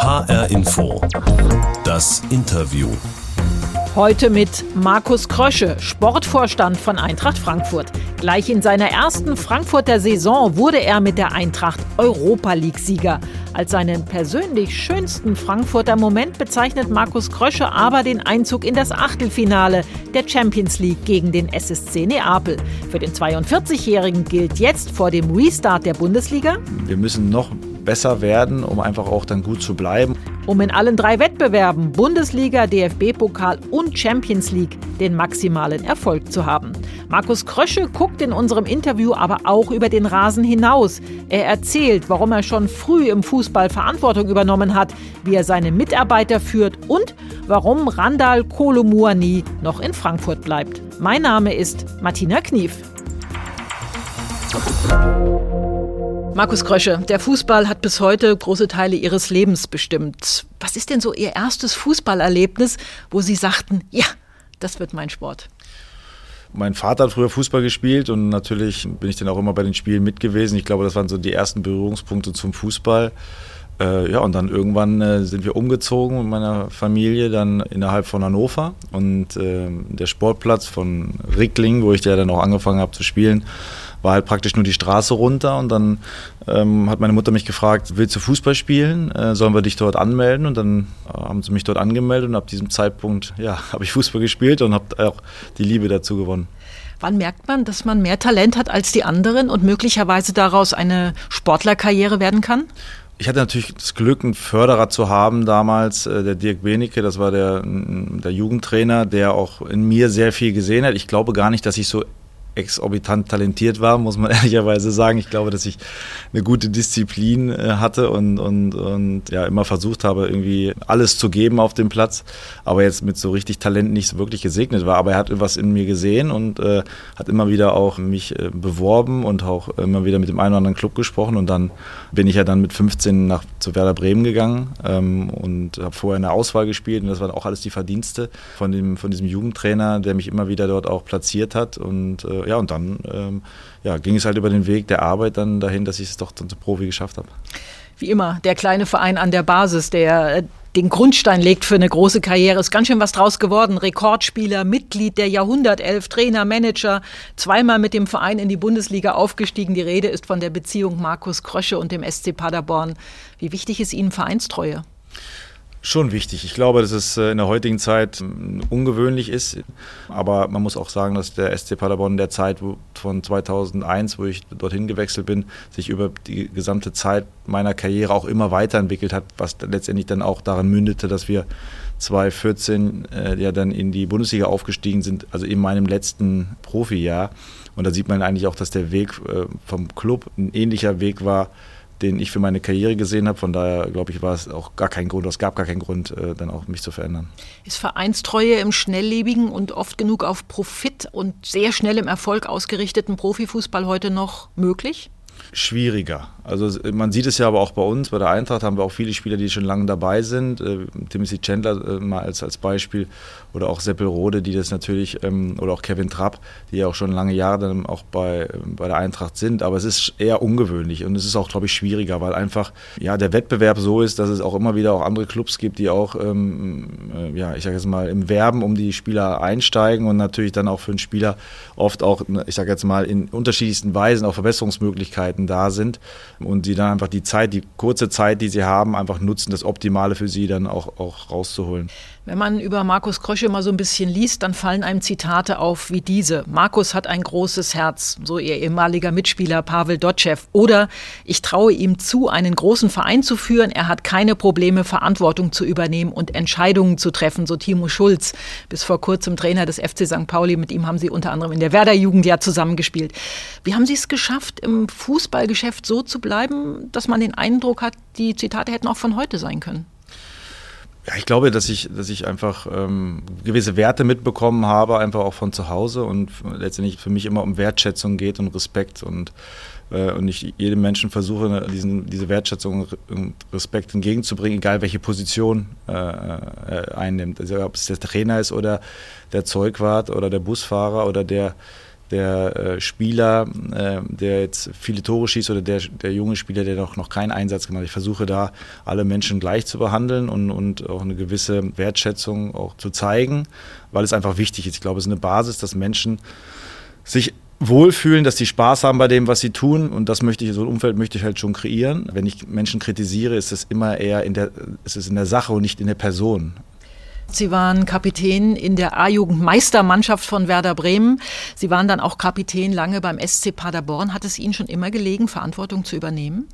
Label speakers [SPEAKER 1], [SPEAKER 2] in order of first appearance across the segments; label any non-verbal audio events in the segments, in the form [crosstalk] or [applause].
[SPEAKER 1] HR Info. Das Interview.
[SPEAKER 2] Heute mit Markus Krösche, Sportvorstand von Eintracht Frankfurt. Gleich in seiner ersten Frankfurter Saison wurde er mit der Eintracht Europa League-Sieger. Als seinen persönlich schönsten Frankfurter Moment bezeichnet Markus Krösche aber den Einzug in das Achtelfinale der Champions League gegen den SSC Neapel. Für den 42-Jährigen gilt jetzt vor dem Restart der Bundesliga.
[SPEAKER 3] Wir müssen noch besser werden, um einfach auch dann gut zu bleiben.
[SPEAKER 2] Um in allen drei Wettbewerben, Bundesliga, DFB-Pokal und Champions League, den maximalen Erfolg zu haben. Markus Krösche guckt in unserem Interview aber auch über den Rasen hinaus. Er erzählt, warum er schon früh im Fußball Verantwortung übernommen hat, wie er seine Mitarbeiter führt und warum Randall Kolomuani noch in Frankfurt bleibt. Mein Name ist Martina Knief. Markus Krösche, der Fußball hat bis heute große Teile Ihres Lebens bestimmt. Was ist denn so Ihr erstes Fußballerlebnis, wo Sie sagten, ja, das wird mein Sport?
[SPEAKER 3] Mein Vater hat früher Fußball gespielt und natürlich bin ich dann auch immer bei den Spielen mit gewesen. Ich glaube, das waren so die ersten Berührungspunkte zum Fußball. Äh, ja, und dann irgendwann äh, sind wir umgezogen mit meiner Familie dann innerhalb von Hannover und äh, der Sportplatz von Rickling, wo ich ja dann auch angefangen habe zu spielen, war halt praktisch nur die Straße runter und dann ähm, hat meine Mutter mich gefragt, willst du Fußball spielen? Äh, sollen wir dich dort anmelden? Und dann äh, haben sie mich dort angemeldet und ab diesem Zeitpunkt ja, [laughs] habe ich Fußball gespielt und habe auch die Liebe dazu gewonnen.
[SPEAKER 2] Wann merkt man, dass man mehr Talent hat als die anderen und möglicherweise daraus eine Sportlerkarriere werden kann?
[SPEAKER 3] Ich hatte natürlich das Glück, einen Förderer zu haben damals, äh, der Dirk Benecke, das war der, der Jugendtrainer, der auch in mir sehr viel gesehen hat. Ich glaube gar nicht, dass ich so exorbitant talentiert war, muss man [laughs] ehrlicherweise sagen. Ich glaube, dass ich eine gute Disziplin äh, hatte und, und, und ja, immer versucht habe, irgendwie alles zu geben auf dem Platz, aber jetzt mit so richtig Talent nicht so wirklich gesegnet war. Aber er hat etwas in mir gesehen und äh, hat immer wieder auch mich äh, beworben und auch immer wieder mit dem einen oder anderen Club gesprochen. Und dann bin ich ja dann mit 15 nach zu Werder Bremen gegangen ähm, und habe vorher eine Auswahl gespielt und das waren auch alles die Verdienste von, dem, von diesem Jugendtrainer, der mich immer wieder dort auch platziert hat und äh, ja, und dann ähm, ja, ging es halt über den Weg der Arbeit dann dahin, dass ich es doch zum Profi geschafft habe.
[SPEAKER 2] Wie immer, der kleine Verein an der Basis, der äh, den Grundstein legt für eine große Karriere. Ist ganz schön was draus geworden. Rekordspieler, Mitglied der Jahrhundertelf, Trainer, Manager, zweimal mit dem Verein in die Bundesliga aufgestiegen. Die Rede ist von der Beziehung Markus Krösche und dem SC Paderborn. Wie wichtig ist Ihnen Vereinstreue?
[SPEAKER 3] Schon wichtig. Ich glaube, dass es äh, in der heutigen Zeit ähm, ungewöhnlich ist. Aber man muss auch sagen, dass der SC Paderborn in der Zeit von 2001, wo ich dorthin gewechselt bin, sich über die gesamte Zeit meiner Karriere auch immer weiterentwickelt hat, was letztendlich dann auch daran mündete, dass wir 2014 äh, ja dann in die Bundesliga aufgestiegen sind, also in meinem letzten Profijahr. Und da sieht man eigentlich auch, dass der Weg äh, vom Club ein ähnlicher Weg war, den ich für meine Karriere gesehen habe. Von daher, glaube ich, war es auch gar kein Grund, es gab gar keinen Grund, äh, dann auch mich zu verändern.
[SPEAKER 2] Ist Vereinstreue im schnelllebigen und oft genug auf Profit und sehr schnell im Erfolg ausgerichteten Profifußball heute noch möglich?
[SPEAKER 3] Schwieriger. Also man sieht es ja aber auch bei uns, bei der Eintracht haben wir auch viele Spieler, die schon lange dabei sind. Äh, Timothy Chandler äh, mal als, als Beispiel oder auch Seppel Rode, die das natürlich, ähm, oder auch Kevin Trapp, die ja auch schon lange Jahre dann auch bei, bei der Eintracht sind. Aber es ist eher ungewöhnlich und es ist auch, glaube ich, schwieriger, weil einfach ja, der Wettbewerb so ist, dass es auch immer wieder auch andere Clubs gibt, die auch, ähm, äh, ja, ich sage jetzt mal, im Werben um die Spieler einsteigen und natürlich dann auch für einen Spieler oft auch, ich sage jetzt mal, in unterschiedlichsten Weisen auch Verbesserungsmöglichkeiten da sind und die dann einfach die Zeit, die kurze Zeit, die sie haben, einfach nutzen, das Optimale für sie dann auch, auch rauszuholen.
[SPEAKER 2] Wenn man über Markus Krösche mal so ein bisschen liest, dann fallen einem Zitate auf wie diese. Markus hat ein großes Herz, so ihr ehemaliger Mitspieler Pavel Dotschew. Oder ich traue ihm zu, einen großen Verein zu führen. Er hat keine Probleme, Verantwortung zu übernehmen und Entscheidungen zu treffen, so Timo Schulz. Bis vor kurzem Trainer des FC St. Pauli. Mit ihm haben Sie unter anderem in der Werder-Jugend ja zusammengespielt. Wie haben Sie es geschafft, im Fußballgeschäft so zu bleiben, dass man den Eindruck hat, die Zitate hätten auch von heute sein können?
[SPEAKER 3] Ja, ich glaube, dass ich, dass ich einfach ähm, gewisse Werte mitbekommen habe, einfach auch von zu Hause und letztendlich für mich immer um Wertschätzung geht und Respekt und, äh, und ich jedem Menschen versuche, ne, diesen, diese Wertschätzung und Respekt entgegenzubringen, egal welche Position äh, er einnimmt. Also ob es der Trainer ist oder der Zeugwart oder der Busfahrer oder der der äh, Spieler, äh, der jetzt viele Tore schießt oder der, der junge Spieler, der noch, noch keinen Einsatz gemacht hat. Ich versuche da alle Menschen gleich zu behandeln und, und auch eine gewisse Wertschätzung auch zu zeigen, weil es einfach wichtig ist. Ich glaube, es ist eine Basis, dass Menschen sich wohlfühlen, dass sie Spaß haben bei dem, was sie tun. Und das möchte ich, so ein Umfeld möchte ich halt schon kreieren. Wenn ich Menschen kritisiere, ist es immer eher in der, ist es in der Sache und nicht in der Person.
[SPEAKER 2] Sie waren Kapitän in der A-Jugend-Meistermannschaft von Werder Bremen. Sie waren dann auch Kapitän lange beim SC Paderborn. Hat es Ihnen schon immer gelegen, Verantwortung zu übernehmen?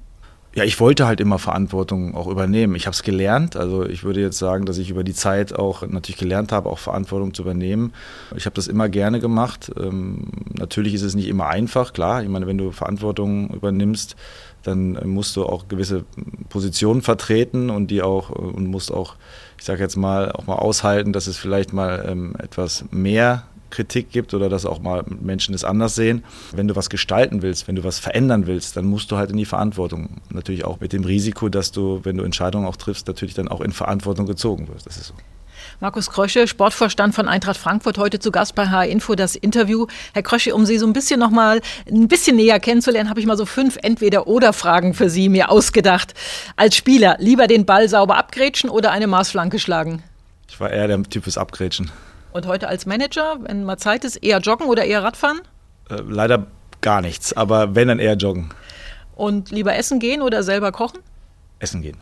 [SPEAKER 3] Ja, ich wollte halt immer Verantwortung auch übernehmen. Ich habe es gelernt. Also ich würde jetzt sagen, dass ich über die Zeit auch natürlich gelernt habe, auch Verantwortung zu übernehmen. Ich habe das immer gerne gemacht. Ähm, natürlich ist es nicht immer einfach, klar. Ich meine, wenn du Verantwortung übernimmst, dann musst du auch gewisse Positionen vertreten und die auch und musst auch, ich sage jetzt mal, auch mal aushalten, dass es vielleicht mal ähm, etwas mehr Kritik gibt oder dass auch mal Menschen es anders sehen. Wenn du was gestalten willst, wenn du was verändern willst, dann musst du halt in die Verantwortung. Natürlich auch mit dem Risiko, dass du, wenn du Entscheidungen auch triffst, natürlich dann auch in Verantwortung gezogen wirst. Das ist so.
[SPEAKER 2] Markus Krösche, Sportvorstand von Eintracht Frankfurt, heute zu Gast bei HR Info das Interview. Herr Krösche, um Sie so ein bisschen noch mal ein bisschen näher kennenzulernen, habe ich mal so fünf Entweder-Oder-Fragen für Sie mir ausgedacht. Als Spieler lieber den Ball sauber abgrätschen oder eine Maßflanke schlagen?
[SPEAKER 3] Ich war eher der Typ fürs Abgrätschen.
[SPEAKER 2] Und heute als Manager, wenn mal Zeit ist, eher joggen oder eher Radfahren?
[SPEAKER 3] Äh, leider gar nichts, aber wenn, dann eher joggen.
[SPEAKER 2] Und lieber essen gehen oder selber kochen?
[SPEAKER 3] Essen gehen.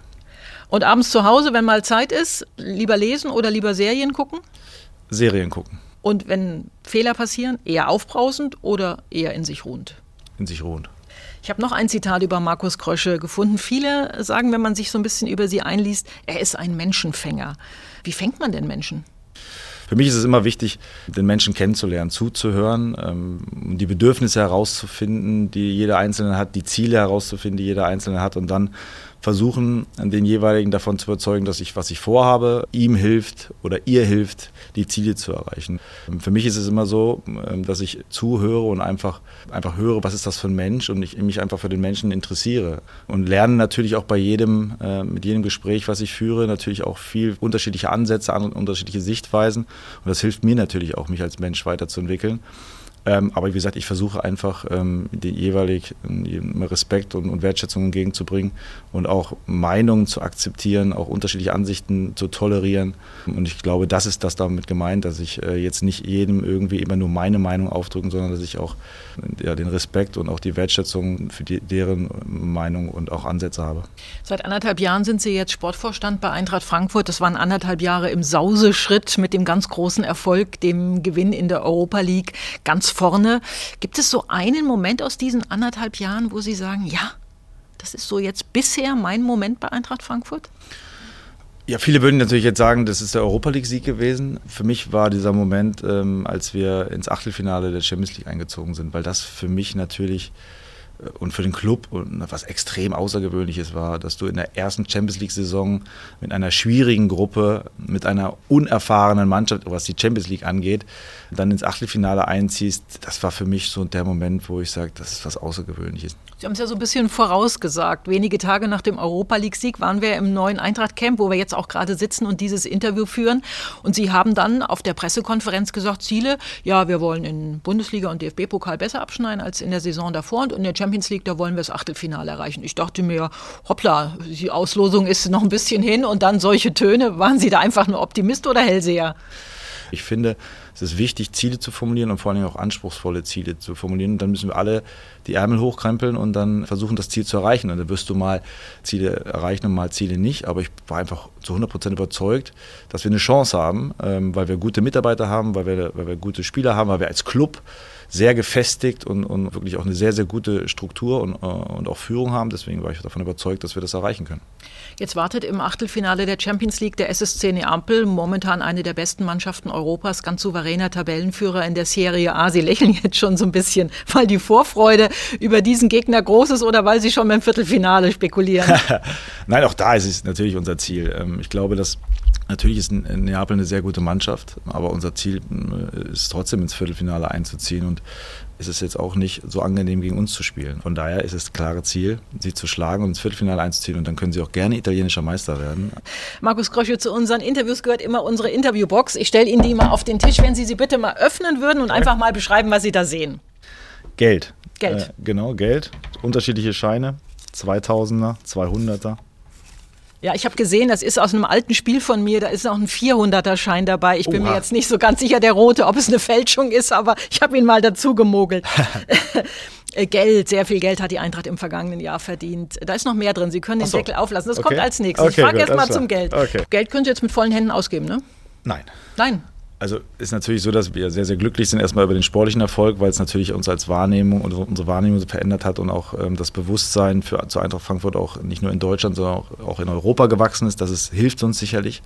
[SPEAKER 2] Und abends zu Hause, wenn mal Zeit ist, lieber lesen oder lieber Serien gucken?
[SPEAKER 3] Serien gucken.
[SPEAKER 2] Und wenn Fehler passieren, eher aufbrausend oder eher in sich ruhend?
[SPEAKER 3] In sich ruhend.
[SPEAKER 2] Ich habe noch ein Zitat über Markus Krösche gefunden. Viele sagen, wenn man sich so ein bisschen über sie einliest, er ist ein Menschenfänger. Wie fängt man denn Menschen?
[SPEAKER 3] Für mich ist es immer wichtig, den Menschen kennenzulernen, zuzuhören, ähm, die Bedürfnisse herauszufinden, die jeder Einzelne hat, die Ziele herauszufinden, die jeder Einzelne hat und dann versuchen, den jeweiligen davon zu überzeugen, dass ich, was ich vorhabe, ihm hilft oder ihr hilft, die Ziele zu erreichen. Für mich ist es immer so, ähm, dass ich zuhöre und einfach, einfach höre, was ist das für ein Mensch und ich mich einfach für den Menschen interessiere. Und lerne natürlich auch bei jedem, äh, mit jedem Gespräch, was ich führe, natürlich auch viel unterschiedliche Ansätze, unterschiedliche Sichtweisen. Und das hilft mir natürlich auch, mich als Mensch weiterzuentwickeln. Ähm, aber wie gesagt, ich versuche einfach, ähm, die jeweilig ähm, Respekt und, und, Wertschätzung entgegenzubringen und auch Meinungen zu akzeptieren, auch unterschiedliche Ansichten zu tolerieren. Und ich glaube, das ist das damit gemeint, dass ich äh, jetzt nicht jedem irgendwie immer nur meine Meinung aufdrücken, sondern dass ich auch ja, den Respekt und auch die Wertschätzung für die, deren Meinung und auch Ansätze habe.
[SPEAKER 2] Seit anderthalb Jahren sind Sie jetzt Sportvorstand bei Eintracht Frankfurt. Das waren anderthalb Jahre im Sauseschritt mit dem ganz großen Erfolg, dem Gewinn in der Europa League. Ganz vorne. Gibt es so einen Moment aus diesen anderthalb Jahren, wo Sie sagen, ja, das ist so jetzt bisher mein Moment bei Eintracht Frankfurt?
[SPEAKER 3] Ja, viele würden natürlich jetzt sagen, das ist der Europa League-Sieg gewesen. Für mich war dieser Moment, ähm, als wir ins Achtelfinale der Champions League eingezogen sind, weil das für mich natürlich und für den Club und was extrem außergewöhnliches war, dass du in der ersten Champions League-Saison mit einer schwierigen Gruppe, mit einer unerfahrenen Mannschaft, was die Champions League angeht, dann ins Achtelfinale einziehst. Das war für mich so der Moment, wo ich sage, das ist was Außergewöhnliches.
[SPEAKER 2] Sie haben es ja so ein bisschen vorausgesagt. Wenige Tage nach dem Europa League-Sieg waren wir im neuen Eintracht-Camp, wo wir jetzt auch gerade sitzen und dieses Interview führen. Und Sie haben dann auf der Pressekonferenz gesagt, Ziele, ja, wir wollen in Bundesliga und DFB-Pokal besser abschneiden als in der Saison davor. Und in der Champions League, da wollen wir das Achtelfinale erreichen. Ich dachte mir, hoppla, die Auslosung ist noch ein bisschen hin und dann solche Töne. Waren Sie da einfach nur Optimist oder Hellseher?
[SPEAKER 3] Ich finde, es ist wichtig, Ziele zu formulieren und vor allem auch anspruchsvolle Ziele zu formulieren. Und dann müssen wir alle die Ärmel hochkrempeln und dann versuchen, das Ziel zu erreichen. Und dann wirst du mal Ziele erreichen und mal Ziele nicht. Aber ich war einfach zu 100 Prozent überzeugt, dass wir eine Chance haben, ähm, weil wir gute Mitarbeiter haben, weil wir, weil wir gute Spieler haben, weil wir als Club sehr gefestigt und, und wirklich auch eine sehr, sehr gute Struktur und, äh, und auch Führung haben. Deswegen war ich davon überzeugt, dass wir das erreichen können.
[SPEAKER 2] Jetzt wartet im Achtelfinale der Champions League der SSC Neapel, momentan eine der besten Mannschaften Europas, ganz souveräner Tabellenführer in der Serie A. Sie lächeln jetzt schon so ein bisschen, weil die Vorfreude über diesen Gegner groß ist oder weil Sie schon beim Viertelfinale spekulieren? [laughs]
[SPEAKER 3] Nein, auch da ist es natürlich unser Ziel. Ähm, ich glaube, dass Natürlich ist Neapel eine sehr gute Mannschaft, aber unser Ziel äh, ist trotzdem ins Viertelfinale einzuziehen und es ist jetzt auch nicht so angenehm gegen uns zu spielen. Von daher ist es das klare Ziel, sie zu schlagen und ins Viertelfinale einzuziehen und dann können sie auch gerne italienischer Meister werden.
[SPEAKER 2] Markus Krosche, zu unseren Interviews gehört immer unsere Interviewbox. Ich stelle Ihnen die mal auf den Tisch, wenn Sie sie bitte mal öffnen würden und einfach mal beschreiben, was Sie da sehen.
[SPEAKER 3] Geld.
[SPEAKER 2] Geld.
[SPEAKER 3] Äh, genau, Geld. Unterschiedliche Scheine. 2000er, 200er.
[SPEAKER 2] Ja, ich habe gesehen, das ist aus einem alten Spiel von mir, da ist noch ein 400er-Schein dabei. Ich bin Oha. mir jetzt nicht so ganz sicher, der rote, ob es eine Fälschung ist, aber ich habe ihn mal dazu gemogelt. [laughs] Äh, Geld, sehr viel Geld hat die Eintracht im vergangenen Jahr verdient. Da ist noch mehr drin. Sie können den so. Deckel auflassen. Das okay. kommt als nächstes. Okay, ich frage erst mal zum Geld. Okay. Geld können Sie jetzt mit vollen Händen ausgeben, ne?
[SPEAKER 3] Nein.
[SPEAKER 2] Nein.
[SPEAKER 3] Also ist natürlich so, dass wir sehr, sehr glücklich sind erstmal über den sportlichen Erfolg, weil es natürlich uns als Wahrnehmung und unsere Wahrnehmung verändert hat und auch ähm, das Bewusstsein für zur Eintracht Frankfurt auch nicht nur in Deutschland, sondern auch, auch in Europa gewachsen ist. Das ist, hilft uns sicherlich.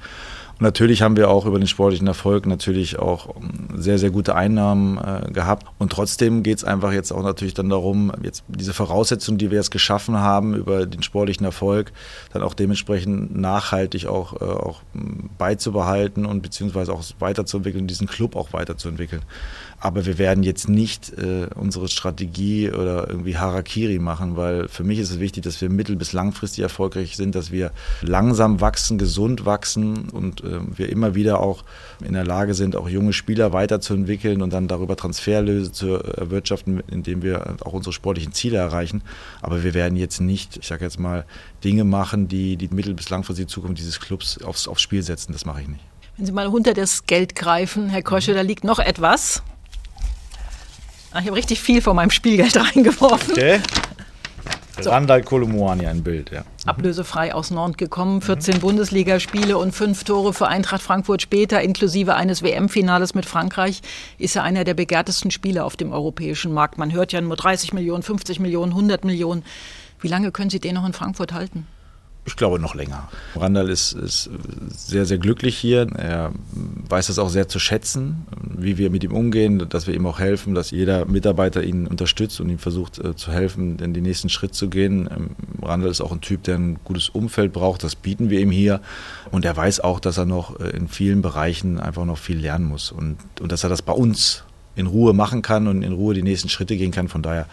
[SPEAKER 3] Und natürlich haben wir auch über den sportlichen Erfolg natürlich auch ähm, sehr, sehr gute Einnahmen äh, gehabt. Und trotzdem geht es einfach jetzt auch natürlich dann darum, jetzt diese Voraussetzungen, die wir jetzt geschaffen haben über den sportlichen Erfolg, dann auch dementsprechend nachhaltig auch, äh, auch beizubehalten und beziehungsweise auch weiterzuentwickeln, diesen Club auch weiterzuentwickeln. Aber wir werden jetzt nicht äh, unsere Strategie oder irgendwie Harakiri machen, weil für mich ist es wichtig, dass wir mittel- bis langfristig erfolgreich sind, dass wir langsam wachsen, gesund wachsen und äh, wir immer wieder auch in der Lage sind, auch junge Spieler weiterzuentwickeln und dann darüber Transferlöse zu erwirtschaften, indem wir auch unsere sportlichen Ziele erreichen. Aber wir werden jetzt nicht, ich sage jetzt mal, Dinge machen, die die mittel- bis langfristige Zukunft dieses Clubs aufs, aufs Spiel setzen. Das mache ich nicht.
[SPEAKER 2] Wenn Sie mal unter das Geld greifen, Herr Krosche, da liegt noch etwas. Ah, ich habe richtig viel von meinem Spielgeld [laughs] reingeworfen. Okay.
[SPEAKER 3] So. Randall Kolomuani ein Bild, ja.
[SPEAKER 2] Ablösefrei aus Nantes gekommen, 14 mhm. Bundesligaspiele und fünf Tore für Eintracht Frankfurt später, inklusive eines WM-Finales mit Frankreich, ist er einer der begehrtesten Spieler auf dem europäischen Markt. Man hört ja nur 30 Millionen, 50 Millionen, 100 Millionen. Wie lange können Sie den noch in Frankfurt halten?
[SPEAKER 3] Ich glaube noch länger. Randall ist, ist, sehr, sehr glücklich hier. Er weiß das auch sehr zu schätzen, wie wir mit ihm umgehen, dass wir ihm auch helfen, dass jeder Mitarbeiter ihn unterstützt und ihm versucht äh, zu helfen, den nächsten Schritt zu gehen. Ähm, Randall ist auch ein Typ, der ein gutes Umfeld braucht. Das bieten wir ihm hier. Und er weiß auch, dass er noch äh, in vielen Bereichen einfach noch viel lernen muss und, und dass er das bei uns in Ruhe machen kann und in Ruhe die nächsten Schritte gehen kann. Von daher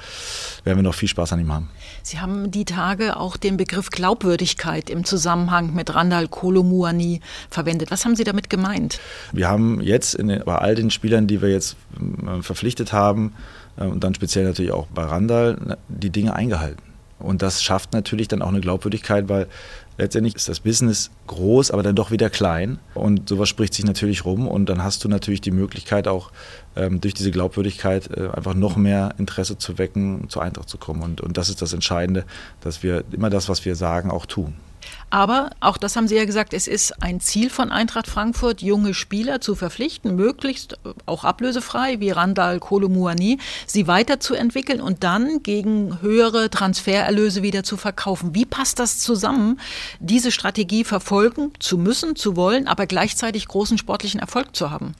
[SPEAKER 3] werden wir noch viel Spaß an ihm haben.
[SPEAKER 2] Sie haben die Tage auch den Begriff Glaubwürdigkeit im Zusammenhang mit Randall Kolomuani verwendet. Was haben Sie damit gemeint?
[SPEAKER 3] Wir haben jetzt in, bei all den Spielern, die wir jetzt äh, verpflichtet haben, äh, und dann speziell natürlich auch bei Randall, die Dinge eingehalten. Und das schafft natürlich dann auch eine Glaubwürdigkeit, weil letztendlich ist das Business groß, aber dann doch wieder klein. Und sowas spricht sich natürlich rum. Und dann hast du natürlich die Möglichkeit auch ähm, durch diese Glaubwürdigkeit äh, einfach noch mehr Interesse zu wecken, zur Eintracht zu kommen. Und, und das ist das Entscheidende, dass wir immer das, was wir sagen, auch tun.
[SPEAKER 2] Aber auch das haben Sie ja gesagt, es ist ein Ziel von Eintracht Frankfurt, junge Spieler zu verpflichten, möglichst äh, auch ablösefrei, wie Randall Kolomuani, sie weiterzuentwickeln und dann gegen höhere Transfererlöse wieder zu verkaufen. Wie passt das zusammen, diese Strategie verfolgen zu müssen, zu wollen, aber gleichzeitig großen sportlichen Erfolg zu haben?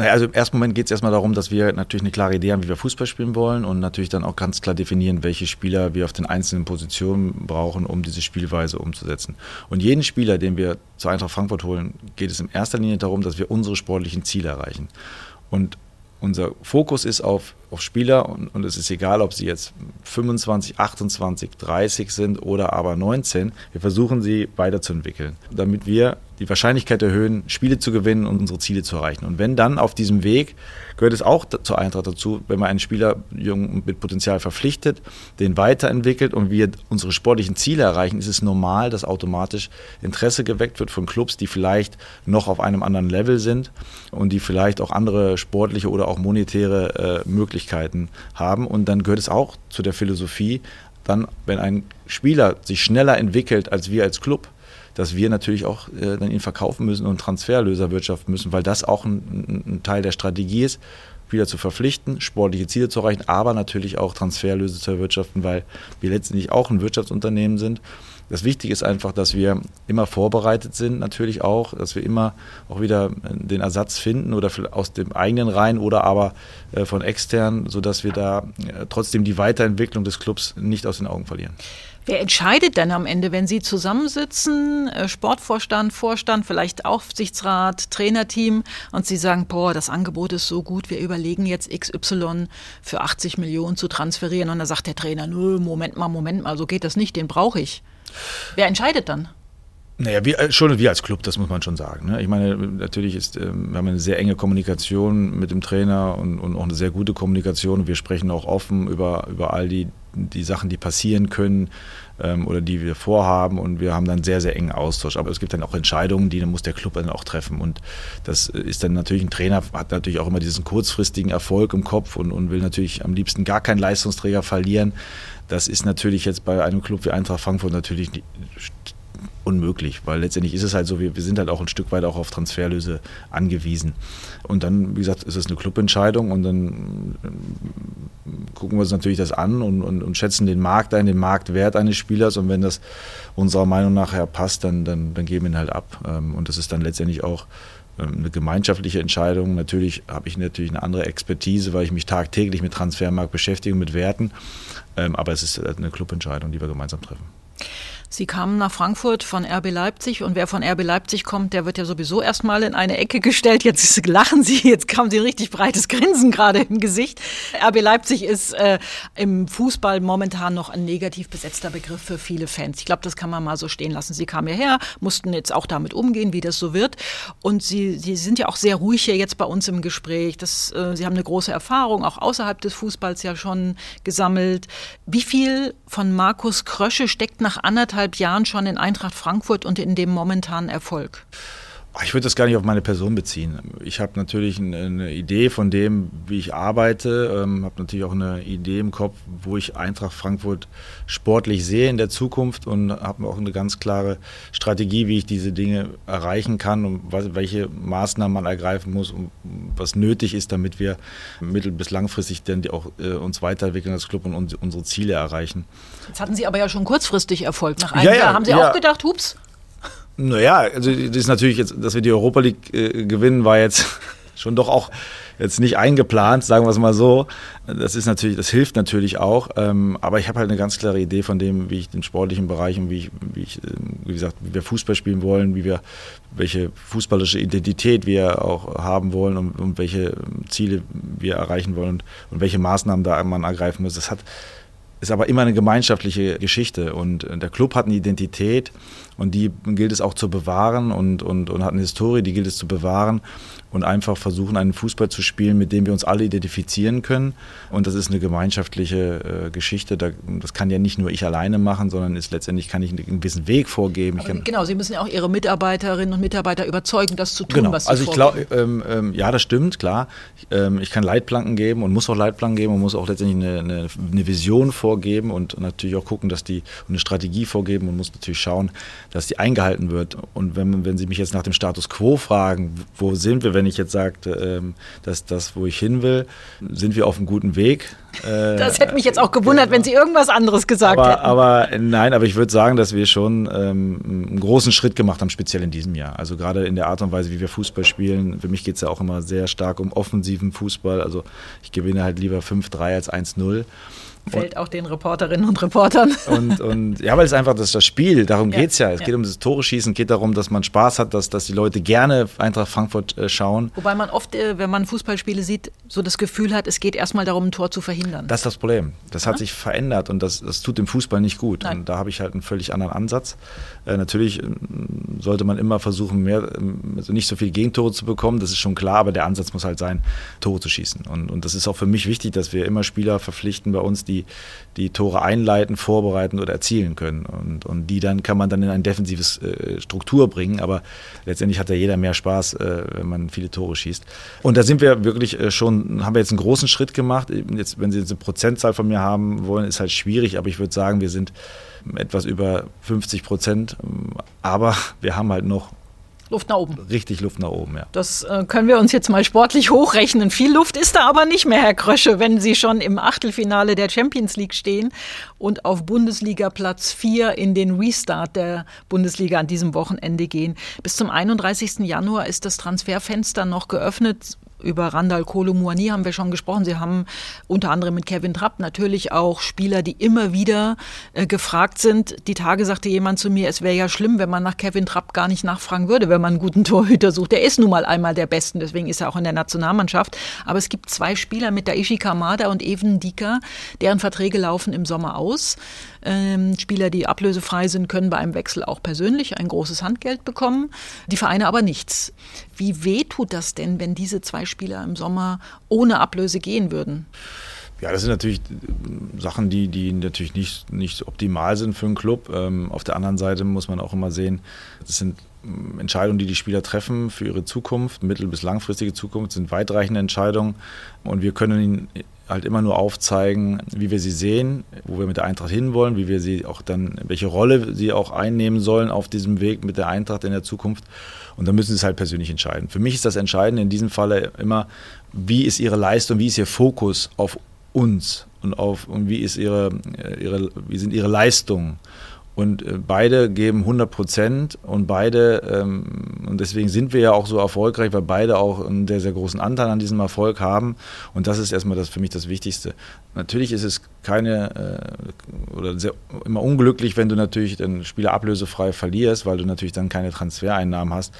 [SPEAKER 3] Naja, also im ersten Moment geht es erstmal darum, dass wir natürlich eine klare Idee haben, wie wir Fußball spielen wollen und natürlich dann auch ganz klar definieren, welche Spieler wir auf den einzelnen Positionen brauchen, um diese Spielweise umzusetzen. Und jeden Spieler, den wir zur Eintracht Frankfurt holen, geht es in erster Linie darum, dass wir unsere sportlichen Ziele erreichen. Und unser Fokus ist auf, auf Spieler und, und, es ist egal, ob sie jetzt 25, 28, 30 sind oder aber 19. Wir versuchen sie weiterzuentwickeln, damit wir die Wahrscheinlichkeit erhöhen, Spiele zu gewinnen und unsere Ziele zu erreichen. Und wenn dann auf diesem Weg, gehört es auch zur Eintracht dazu, wenn man einen Spieler jung mit Potenzial verpflichtet, den weiterentwickelt und wir unsere sportlichen Ziele erreichen, ist es normal, dass automatisch Interesse geweckt wird von Clubs, die vielleicht noch auf einem anderen Level sind und die vielleicht auch andere sportliche oder auch monetäre äh, Möglichkeiten haben. Und dann gehört es auch zu der Philosophie, dann, wenn ein Spieler sich schneller entwickelt als wir als Club, dass wir natürlich auch äh, dann ihn verkaufen müssen und Transferlöser wirtschaften müssen, weil das auch ein, ein Teil der Strategie ist, wieder zu verpflichten, sportliche Ziele zu erreichen, aber natürlich auch Transferlöse zu erwirtschaften, weil wir letztendlich auch ein Wirtschaftsunternehmen sind. Das Wichtige ist einfach, dass wir immer vorbereitet sind, natürlich auch, dass wir immer auch wieder den Ersatz finden oder aus dem eigenen Reihen oder aber äh, von extern, sodass wir da äh, trotzdem die Weiterentwicklung des Clubs nicht aus den Augen verlieren.
[SPEAKER 2] Wer entscheidet denn am Ende, wenn Sie zusammensitzen, äh, Sportvorstand, Vorstand, vielleicht Aufsichtsrat, Trainerteam und Sie sagen, boah, das Angebot ist so gut, wir überlegen jetzt XY für 80 Millionen zu transferieren und dann sagt der Trainer, nö, Moment mal, Moment mal, so geht das nicht, den brauche ich. Wer entscheidet dann?
[SPEAKER 3] Naja, wir, äh, schon wir als Club, das muss man schon sagen. Ne? Ich meine, natürlich ist, ähm, wir haben eine sehr enge Kommunikation mit dem Trainer und, und auch eine sehr gute Kommunikation. Wir sprechen auch offen über, über all die, die Sachen, die passieren können ähm, oder die wir vorhaben und wir haben dann sehr, sehr engen Austausch. Aber es gibt dann auch Entscheidungen, die dann muss der Club dann auch treffen. Und das ist dann natürlich, ein Trainer hat natürlich auch immer diesen kurzfristigen Erfolg im Kopf und, und will natürlich am liebsten gar keinen Leistungsträger verlieren. Das ist natürlich jetzt bei einem Club wie Eintracht Frankfurt natürlich unmöglich, weil letztendlich ist es halt so, wir, wir sind halt auch ein Stück weit auch auf Transferlöse angewiesen. Und dann, wie gesagt, ist es eine Clubentscheidung und dann ähm, gucken wir uns natürlich das an und, und, und, schätzen den Markt ein, den Marktwert eines Spielers und wenn das unserer Meinung nach passt, dann, dann, dann geben wir ihn halt ab. Ähm, und das ist dann letztendlich auch eine gemeinschaftliche Entscheidung. Natürlich habe ich natürlich eine andere Expertise, weil ich mich tagtäglich mit Transfermarkt beschäftige, mit Werten. Aber es ist eine Clubentscheidung, die wir gemeinsam treffen.
[SPEAKER 2] Sie kamen nach Frankfurt von RB Leipzig und wer von RB Leipzig kommt, der wird ja sowieso erstmal in eine Ecke gestellt. Jetzt [laughs] lachen Sie, jetzt haben Sie ein richtig breites Grinsen gerade im Gesicht. RB Leipzig ist äh, im Fußball momentan noch ein negativ besetzter Begriff für viele Fans. Ich glaube, das kann man mal so stehen lassen. Sie kamen hierher, mussten jetzt auch damit umgehen, wie das so wird. Und Sie, Sie sind ja auch sehr ruhig hier jetzt bei uns im Gespräch. Das, äh, Sie haben eine große Erfahrung, auch außerhalb des Fußballs ja schon gesammelt. Wie viel von Markus Krösche steckt nach anderthalb anderthalb Jahren schon in Eintracht Frankfurt und in dem momentanen Erfolg?
[SPEAKER 3] Ich würde das gar nicht auf meine Person beziehen. Ich habe natürlich eine Idee von dem, wie ich arbeite, ähm, habe natürlich auch eine Idee im Kopf, wo ich Eintracht Frankfurt sportlich sehe in der Zukunft und habe auch eine ganz klare Strategie, wie ich diese Dinge erreichen kann und was, welche Maßnahmen man ergreifen muss und was nötig ist, damit wir mittel- bis langfristig dann auch äh, uns weiterentwickeln als Club und unsere Ziele erreichen.
[SPEAKER 2] Jetzt hatten Sie aber ja schon kurzfristig Erfolg. Nach einem ja, Jahr haben Sie ja. auch gedacht, hups,
[SPEAKER 3] naja, also das ist natürlich jetzt, dass wir die Europa League äh, gewinnen, war jetzt [laughs] schon doch auch jetzt nicht eingeplant, sagen wir es mal so. Das ist natürlich, das hilft natürlich auch. Ähm, aber ich habe halt eine ganz klare Idee von dem, wie ich den sportlichen Bereich und wie ich, wie ich, ähm, wie gesagt, wie wir Fußball spielen wollen, wie wir, welche fußballische Identität wir auch haben wollen und, und welche Ziele wir erreichen wollen und, und welche Maßnahmen da man ergreifen muss. Das hat ist aber immer eine gemeinschaftliche Geschichte und der Club hat eine Identität und die gilt es auch zu bewahren und, und, und hat eine Historie, die gilt es zu bewahren und einfach versuchen, einen Fußball zu spielen, mit dem wir uns alle identifizieren können. Und das ist eine gemeinschaftliche äh, Geschichte. Da, das kann ja nicht nur ich alleine machen, sondern ist letztendlich kann ich einen gewissen Weg vorgeben.
[SPEAKER 2] genau, Sie müssen ja auch Ihre Mitarbeiterinnen und Mitarbeiter überzeugen, das zu tun,
[SPEAKER 3] genau.
[SPEAKER 2] was Sie
[SPEAKER 3] Also ich glaube, ähm, ähm, ja, das stimmt, klar. Ich, ähm, ich kann Leitplanken geben und muss auch Leitplanken geben und muss auch letztendlich eine, eine, eine Vision vorgeben und natürlich auch gucken, dass die eine Strategie vorgeben und muss natürlich schauen, dass die eingehalten wird. Und wenn, wenn Sie mich jetzt nach dem Status quo fragen, wo sind wir, wenn ich jetzt sage, ähm, dass das, wo ich hin will, sind wir auf einem guten Weg.
[SPEAKER 2] Äh, das hätte mich jetzt auch gewundert, genau. wenn Sie irgendwas anderes gesagt
[SPEAKER 3] aber,
[SPEAKER 2] hätten.
[SPEAKER 3] Aber nein, aber ich würde sagen, dass wir schon ähm, einen großen Schritt gemacht haben, speziell in diesem Jahr. Also gerade in der Art und Weise, wie wir Fußball spielen. Für mich geht es ja auch immer sehr stark um offensiven Fußball. Also ich gewinne halt lieber 5-3 als 1-0.
[SPEAKER 2] Fällt auch den Reporterinnen und Reportern.
[SPEAKER 3] Und, und ja, weil es einfach das, ist das Spiel, darum ja, geht es ja. Es ja. geht um das Tore schießen, geht darum, dass man Spaß hat, dass, dass die Leute gerne Eintracht Frankfurt äh, schauen.
[SPEAKER 2] Wobei man oft, äh, wenn man Fußballspiele sieht, so das Gefühl hat, es geht erstmal darum, ein Tor zu verhindern.
[SPEAKER 3] Das ist das Problem. Das ja? hat sich verändert und das, das tut dem Fußball nicht gut. Nein. Und da habe ich halt einen völlig anderen Ansatz. Äh, natürlich ähm, sollte man immer versuchen, mehr, ähm, also nicht so viele Gegentore zu bekommen, das ist schon klar, aber der Ansatz muss halt sein, Tore zu schießen. Und, und das ist auch für mich wichtig, dass wir immer Spieler verpflichten bei uns, die, die Tore einleiten, vorbereiten oder erzielen können. Und, und die dann kann man dann in ein defensives äh, Struktur bringen. Aber letztendlich hat ja jeder mehr Spaß, äh, wenn man viele Tore schießt. Und da sind wir wirklich äh, schon, haben wir jetzt einen großen Schritt gemacht. Jetzt, wenn Sie jetzt eine Prozentzahl von mir haben wollen, ist halt schwierig, aber ich würde sagen, wir sind etwas über 50 Prozent. Aber wir haben halt noch
[SPEAKER 2] Luft nach oben.
[SPEAKER 3] Richtig Luft nach oben, ja.
[SPEAKER 2] Das äh, können wir uns jetzt mal sportlich [laughs] hochrechnen. Viel Luft ist da aber nicht mehr, Herr Krösche, wenn Sie schon im Achtelfinale der Champions League stehen und auf Bundesliga Platz 4 in den Restart der Bundesliga an diesem Wochenende gehen. Bis zum 31. Januar ist das Transferfenster noch geöffnet Über Randall Kolomouani haben wir schon gesprochen. Sie haben unter anderem mit Kevin Trapp natürlich auch Spieler, die immer wieder äh, gefragt sind. Die Tage sagte jemand zu mir, es wäre ja schlimm, wenn man nach Kevin Trapp gar nicht nachfragen würde, wenn man einen guten [laughs] Torhüter sucht. Der ist nun mal einmal der Besten, deswegen ist er auch in der Nationalmannschaft. Aber es gibt zwei Spieler mit Daishi Kamada und Even Dika, deren Verträge laufen im Sommer aus. Ähm, Spieler, die ablösefrei sind, können bei einem Wechsel auch persönlich ein großes Handgeld bekommen, die Vereine aber nichts. Wie weh tut das denn, wenn diese zwei Spieler im Sommer ohne Ablöse gehen würden?
[SPEAKER 3] Ja, das sind natürlich Sachen, die, die natürlich nicht, nicht optimal sind für einen Club. Ähm, auf der anderen Seite muss man auch immer sehen, das sind Entscheidungen, die die Spieler treffen für ihre Zukunft, mittel- bis langfristige Zukunft, sind weitreichende Entscheidungen. Und wir können ihnen halt immer nur aufzeigen, wie wir sie sehen, wo wir mit der Eintracht hinwollen, wie wir sie auch dann, welche Rolle sie auch einnehmen sollen auf diesem Weg mit der Eintracht in der Zukunft. Und da müssen sie es halt persönlich entscheiden. Für mich ist das Entscheidende in diesem Falle immer, wie ist ihre Leistung, wie ist ihr Fokus auf uns und auf und wie ist ihre, ihre wie sind ihre Leistungen. Und äh, beide geben 100 Prozent und beide, ähm, und deswegen sind wir ja auch so erfolgreich, weil beide auch einen sehr, sehr großen Anteil an diesem Erfolg haben. Und das ist erstmal das, für mich das Wichtigste. Natürlich ist es keine, äh, oder sehr, immer unglücklich, wenn du natürlich den Spieler ablösefrei verlierst, weil du natürlich dann keine Transfereinnahmen hast.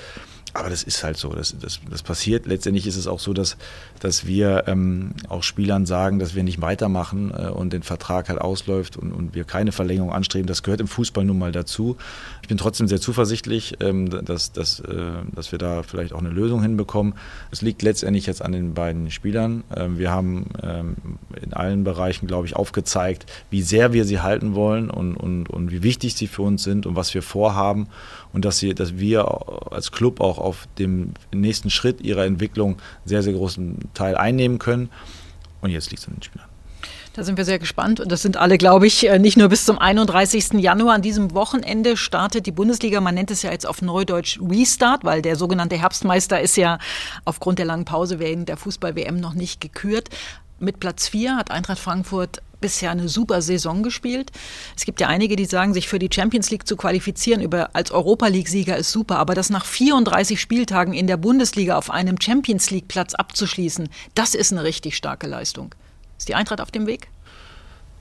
[SPEAKER 3] Aber das ist halt so, das, das, das passiert. Letztendlich ist es auch so, dass, dass wir ähm, auch Spielern sagen, dass wir nicht weitermachen äh, und den Vertrag halt ausläuft und, und wir keine Verlängerung anstreben. Das gehört im Fußball nun mal dazu. Ich bin trotzdem sehr zuversichtlich, ähm, dass, dass, äh, dass wir da vielleicht auch eine Lösung hinbekommen. Es liegt letztendlich jetzt an den beiden Spielern. Ähm, wir haben ähm, in allen Bereichen, glaube ich, aufgezeigt, wie sehr wir sie halten wollen und, und, und wie wichtig sie für uns sind und was wir vorhaben und dass, sie, dass wir als Club auch auf dem nächsten Schritt ihrer Entwicklung sehr, sehr großen Teil einnehmen können. Und jetzt liegt es an den Spielern.
[SPEAKER 2] Da sind wir sehr gespannt. Und das sind alle, glaube ich, äh, nicht nur bis zum 31. Januar. An diesem Wochenende startet die Bundesliga. Man nennt es ja jetzt auf Neudeutsch Restart, weil der sogenannte Herbstmeister ist ja aufgrund der langen Pause während der Fußball-WM noch nicht gekürt. Mit Platz 4 hat Eintracht Frankfurt bisher eine super Saison gespielt. Es gibt ja einige, die sagen, sich für die Champions League zu qualifizieren über, als Europa League-Sieger ist super, aber das nach 34 Spieltagen in der Bundesliga auf einem Champions League-Platz abzuschließen, das ist eine richtig starke Leistung. Ist die Eintracht auf dem Weg?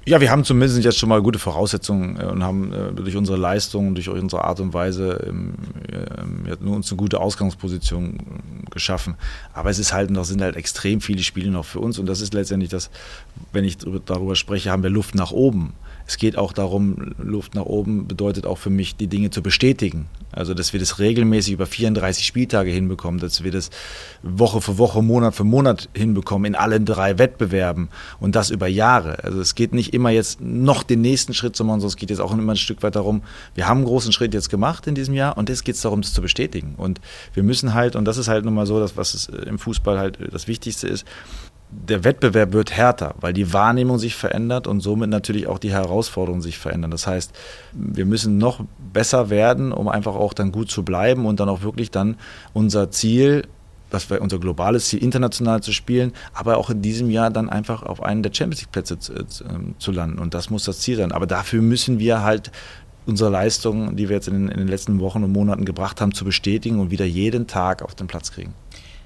[SPEAKER 3] Ja, wir haben zumindest jetzt schon mal gute Voraussetzungen äh, und haben äh, durch unsere Leistung, durch unsere Art und Weise ähm, äh, uns eine gute Ausgangsposition geschaffen. Aber es ist halt noch, sind halt extrem viele Spiele noch für uns und das ist letztendlich das, wenn ich darüber spreche, haben wir Luft nach oben es geht auch darum, Luft nach oben bedeutet auch für mich, die Dinge zu bestätigen. Also, dass wir das regelmäßig über 34 Spieltage hinbekommen, dass wir das Woche für Woche, Monat für Monat hinbekommen in allen drei Wettbewerben und das über Jahre. Also, es geht nicht immer jetzt noch den nächsten Schritt zu machen, sondern es geht jetzt auch immer ein Stück weit darum, wir haben einen großen Schritt jetzt gemacht in diesem Jahr und jetzt geht es darum, das zu bestätigen. Und wir müssen halt, und das ist halt nun mal so, dass, was im Fußball halt das Wichtigste ist, der Wettbewerb wird härter, weil die Wahrnehmung sich verändert und somit natürlich auch die Herausforderungen sich verändern. Das heißt, wir müssen noch besser werden, um einfach auch dann gut zu bleiben und dann auch wirklich dann unser Ziel, das wäre unser globales Ziel, international zu spielen, aber auch in diesem Jahr dann einfach auf einen der Champions League Plätze zu, ähm, zu landen. Und das muss das Ziel sein. Aber dafür müssen wir halt unsere Leistungen, die wir jetzt in den, in den letzten Wochen und Monaten gebracht haben, zu bestätigen und wieder jeden Tag auf den Platz kriegen.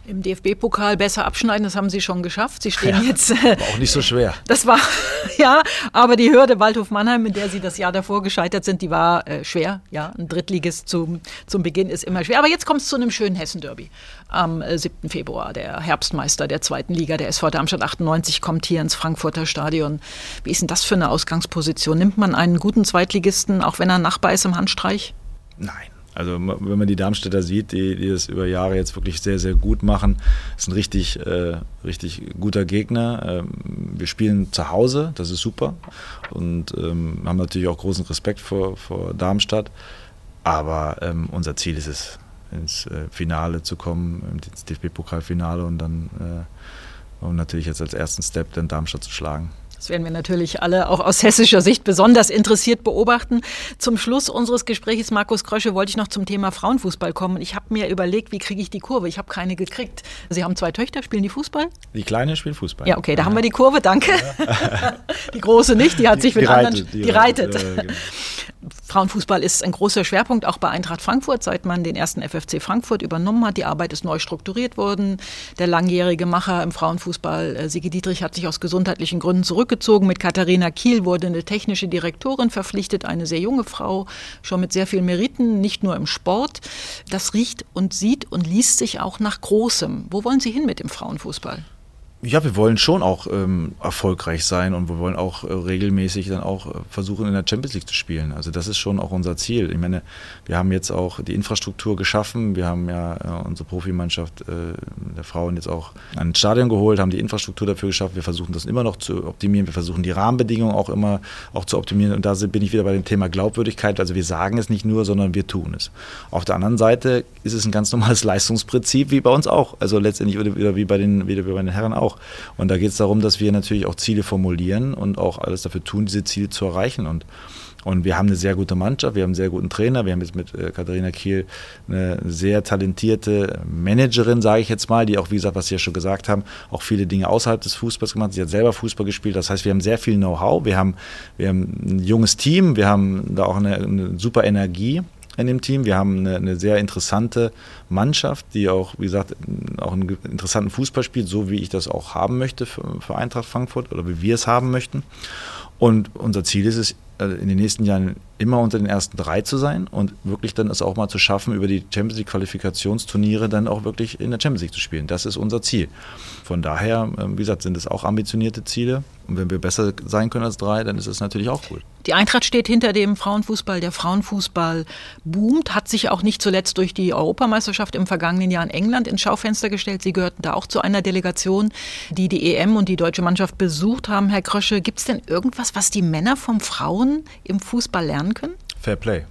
[SPEAKER 2] Im DFB-Pokal besser abschneiden, das haben Sie schon geschafft. Sie stehen [laughs] ja, jetzt.
[SPEAKER 3] War auch nicht so schwer.
[SPEAKER 2] Das war, [laughs] ja, aber die Hürde Waldhof Mannheim, mit der Sie das Jahr davor gescheitert sind, die war äh, schwer. Ja, ein Drittliges zum, zum Beginn ist immer schwer. Aber jetzt kommt es zu einem schönen Hessen-Derby. Am äh, 7. Februar. Der Herbstmeister der zweiten Liga, der SV Darmstadt 98, kommt hier ins Frankfurter Stadion. Wie ist denn das für eine Ausgangsposition? Nimmt man einen guten Zweitligisten, auch wenn er Nachbar ist im Handstreich?
[SPEAKER 3] Nein. Also wenn man die Darmstädter sieht, die, die das über Jahre jetzt wirklich sehr, sehr gut machen, ist ein richtig, äh, richtig guter Gegner. Ähm, wir spielen zu Hause, das ist super und ähm, haben natürlich auch großen Respekt vor, vor Darmstadt. Aber ähm, unser Ziel ist es, ins äh, Finale zu kommen, ins DFB-Pokalfinale und dann äh, und natürlich jetzt als ersten Step dann Darmstadt zu schlagen.
[SPEAKER 2] Das werden wir natürlich alle auch aus hessischer Sicht besonders interessiert beobachten. Zum Schluss unseres Gesprächs, Markus Krösche, wollte ich noch zum Thema Frauenfußball kommen. Ich habe mir überlegt, wie kriege ich die Kurve? Ich habe keine gekriegt. Sie haben zwei Töchter, spielen die Fußball?
[SPEAKER 3] Die Kleine spielt Fußball.
[SPEAKER 2] Ja, okay, da ja. haben wir die Kurve, danke. Ja. [laughs] die Große nicht, die hat sich mit
[SPEAKER 3] die
[SPEAKER 2] anderen.
[SPEAKER 3] Reitet,
[SPEAKER 2] die, die reitet. reitet. Frauenfußball ist ein großer Schwerpunkt auch bei Eintracht Frankfurt, seit man den ersten FFC Frankfurt übernommen hat. Die Arbeit ist neu strukturiert worden. Der langjährige Macher im Frauenfußball, äh, Sigi Dietrich, hat sich aus gesundheitlichen Gründen zurückgezogen. Mit Katharina Kiel wurde eine technische Direktorin verpflichtet, eine sehr junge Frau, schon mit sehr vielen Meriten, nicht nur im Sport. Das riecht und sieht und liest sich auch nach Großem. Wo wollen Sie hin mit dem Frauenfußball?
[SPEAKER 3] Ja, wir wollen schon auch ähm, erfolgreich sein und wir wollen auch äh, regelmäßig dann auch äh, versuchen, in der Champions League zu spielen. Also das ist schon auch unser Ziel. Ich meine, wir haben jetzt auch die Infrastruktur geschaffen. Wir haben ja äh, unsere Profimannschaft äh, der Frauen jetzt auch ein Stadion geholt, haben die Infrastruktur dafür geschaffen. Wir versuchen das immer noch zu optimieren. Wir versuchen die Rahmenbedingungen auch immer auch zu optimieren. Und da bin ich wieder bei dem Thema Glaubwürdigkeit. Also wir sagen es nicht nur, sondern wir tun es. Auf der anderen Seite ist es ein ganz normales [laughs] Leistungsprinzip, wie bei uns auch. Also letztendlich wieder wie bei den, wie bei den Herren auch auch. Und da geht es darum, dass wir natürlich auch Ziele formulieren und auch alles dafür tun, diese Ziele zu erreichen. Und und wir haben eine sehr gute Mannschaft, wir haben einen sehr guten Trainer, wir haben jetzt mit äh, Katharina Kiel eine sehr talentierte Managerin, sage ich jetzt mal, die auch, wie gesagt, was Sie ja schon gesagt haben, auch viele Dinge außerhalb des Fußballs gemacht. Sie hat selber Fußball gespielt. Das heißt, wir haben sehr viel Know-how, wir haben, wir haben ein junges Team, wir haben da auch eine, eine super Energie in dem Team. Wir haben eine, eine, sehr interessante Mannschaft, die auch, wie gesagt, auch einen interessanten Fußball spielt, so wie ich das auch haben möchte für, für Eintracht Frankfurt oder wie wir es haben möchten. Und unser Ziel ist es, äh, in den nächsten Jahren immer unter den ersten drei zu sein und wirklich dann es auch mal zu schaffen, über die Champions League Qualifikationsturniere dann auch wirklich in der Champions League zu spielen. Das ist unser Ziel. Von daher, ähm, wie gesagt, sind es auch ambitionierte Ziele. Und wenn wir besser sein können als drei, dann ist es natürlich auch cool.
[SPEAKER 2] Die Eintracht steht hinter dem Frauenfußball. Der Frauenfußball boomt, hat sich auch nicht zuletzt durch die Europameisterschaft im vergangenen Jahr in England ins Schaufenster gestellt. Sie gehörten da auch zu einer Delegation, die die EM und die deutsche Mannschaft besucht haben. Herr Krösche, gibt es denn irgendwas, was die Männer vom Frauen im Fußball lernen können?
[SPEAKER 3] Fair Play.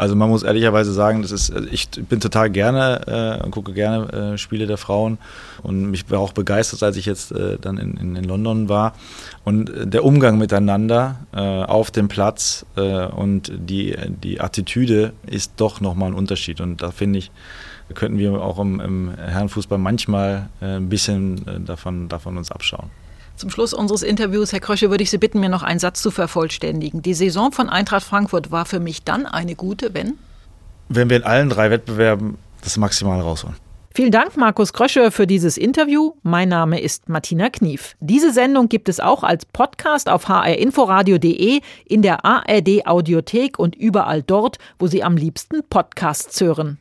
[SPEAKER 3] Also man muss ehrlicherweise sagen, das ist, ich bin total gerne äh, und gucke gerne äh, Spiele der Frauen und mich war auch begeistert, als ich jetzt äh, dann in, in, in, London war. Und äh, der Umgang miteinander äh, auf dem Platz äh, und die, die Attitüde ist doch nochmal ein Unterschied. Und da finde ich, könnten wir auch im, im Herrenfußball manchmal ein bisschen davon, davon uns abschauen.
[SPEAKER 2] Zum Schluss unseres Interviews, Herr Krösche, würde ich Sie bitten, mir noch einen Satz zu vervollständigen. Die Saison von Eintracht Frankfurt war für mich dann eine gute, wenn?
[SPEAKER 3] Wenn wir in allen drei Wettbewerben das Maximal rausholen.
[SPEAKER 2] Vielen Dank, Markus Krösche, für dieses Interview. Mein Name ist Martina Knief. Diese Sendung gibt es auch als Podcast auf hrinforadio.de, in der ARD Audiothek und überall dort, wo Sie am liebsten Podcasts hören.